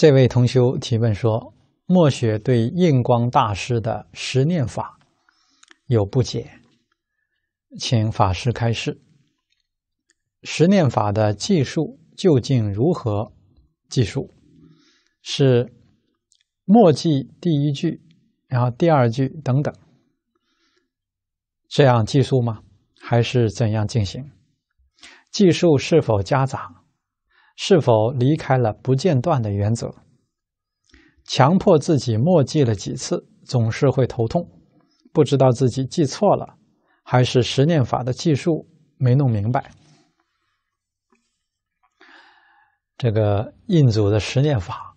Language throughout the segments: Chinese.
这位同修提问说：“墨雪对印光大师的十念法有不解，请法师开示。十念法的计数究竟如何计数？是末记第一句，然后第二句等等，这样计数吗？还是怎样进行？计数是否夹杂？”是否离开了不间断的原则？强迫自己默记了几次，总是会头痛，不知道自己记错了，还是十念法的技术没弄明白？这个印祖的十念法，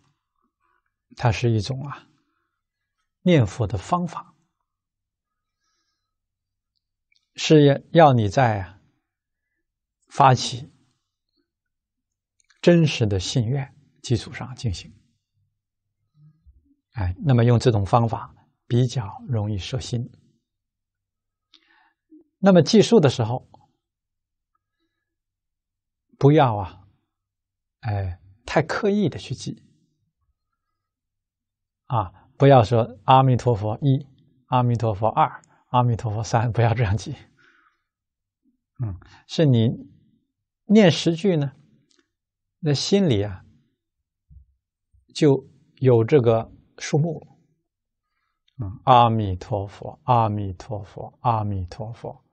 它是一种啊念佛的方法，是要要你在发起。真实的信愿基础上进行，哎，那么用这种方法比较容易摄心。那么计数的时候，不要啊，哎，太刻意的去记啊，不要说阿弥陀佛一，阿弥陀佛二，阿弥陀佛三，不要这样记。嗯，是你念十句呢。那心里啊，就有这个数目，嗯，阿弥陀佛，阿弥陀佛，阿弥陀佛，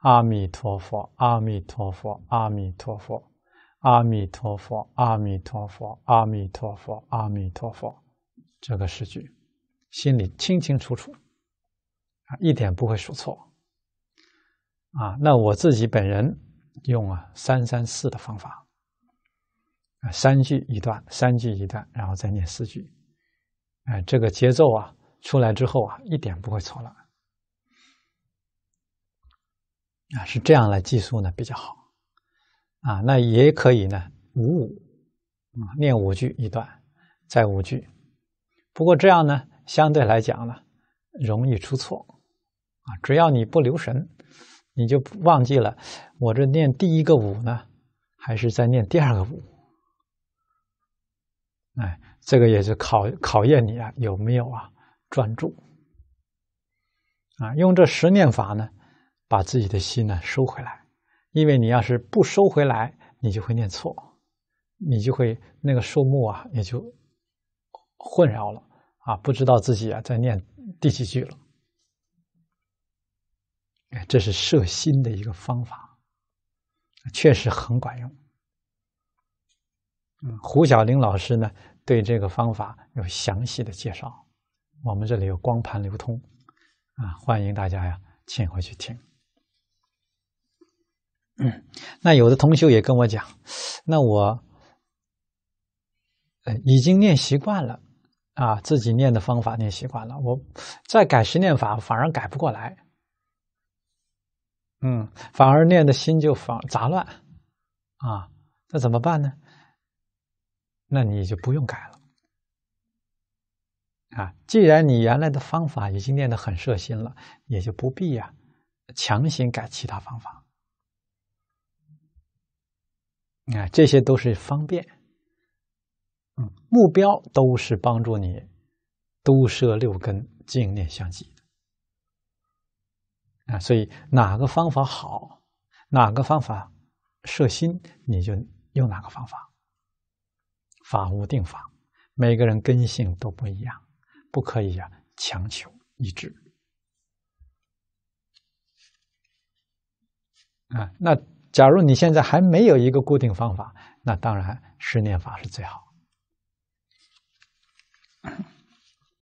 阿弥陀佛，阿弥陀佛，阿弥陀佛，阿弥陀佛，阿弥陀佛，阿弥陀佛，阿弥陀佛，这个诗句，心里清清楚楚，啊，一点不会数错，啊，那我自己本人用啊三三四的方法。啊，三句一段，三句一段，然后再念四句，哎，这个节奏啊出来之后啊，一点不会错了。啊，是这样来计数呢比较好。啊，那也可以呢，五五，啊，念五句一段，再五句。不过这样呢，相对来讲呢，容易出错。啊，只要你不留神，你就忘记了我这念第一个五呢，还是在念第二个五。哎，这个也是考考验你啊，有没有啊专注啊？用这十念法呢，把自己的心呢收回来，因为你要是不收回来，你就会念错，你就会那个数目啊也就混淆了啊，不知道自己啊在念第几句了。哎，这是摄心的一个方法，确实很管用。嗯，胡小玲老师呢，对这个方法有详细的介绍，我们这里有光盘流通，啊，欢迎大家呀，请回去听。嗯，那有的同学也跟我讲，那我，呃，已经念习惯了，啊，自己念的方法念习惯了，我再改十念法反而改不过来，嗯，反而念的心就反杂乱，啊，那怎么办呢？那你就不用改了啊！既然你原来的方法已经练得很摄心了，也就不必呀强行改其他方法。啊，这些都是方便，嗯，目标都是帮助你都摄六根，净念相继啊。所以哪个方法好，哪个方法摄心，你就用哪个方法。法无定法，每个人根性都不一样，不可以啊强求一致。啊，那假如你现在还没有一个固定方法，那当然十念法是最好。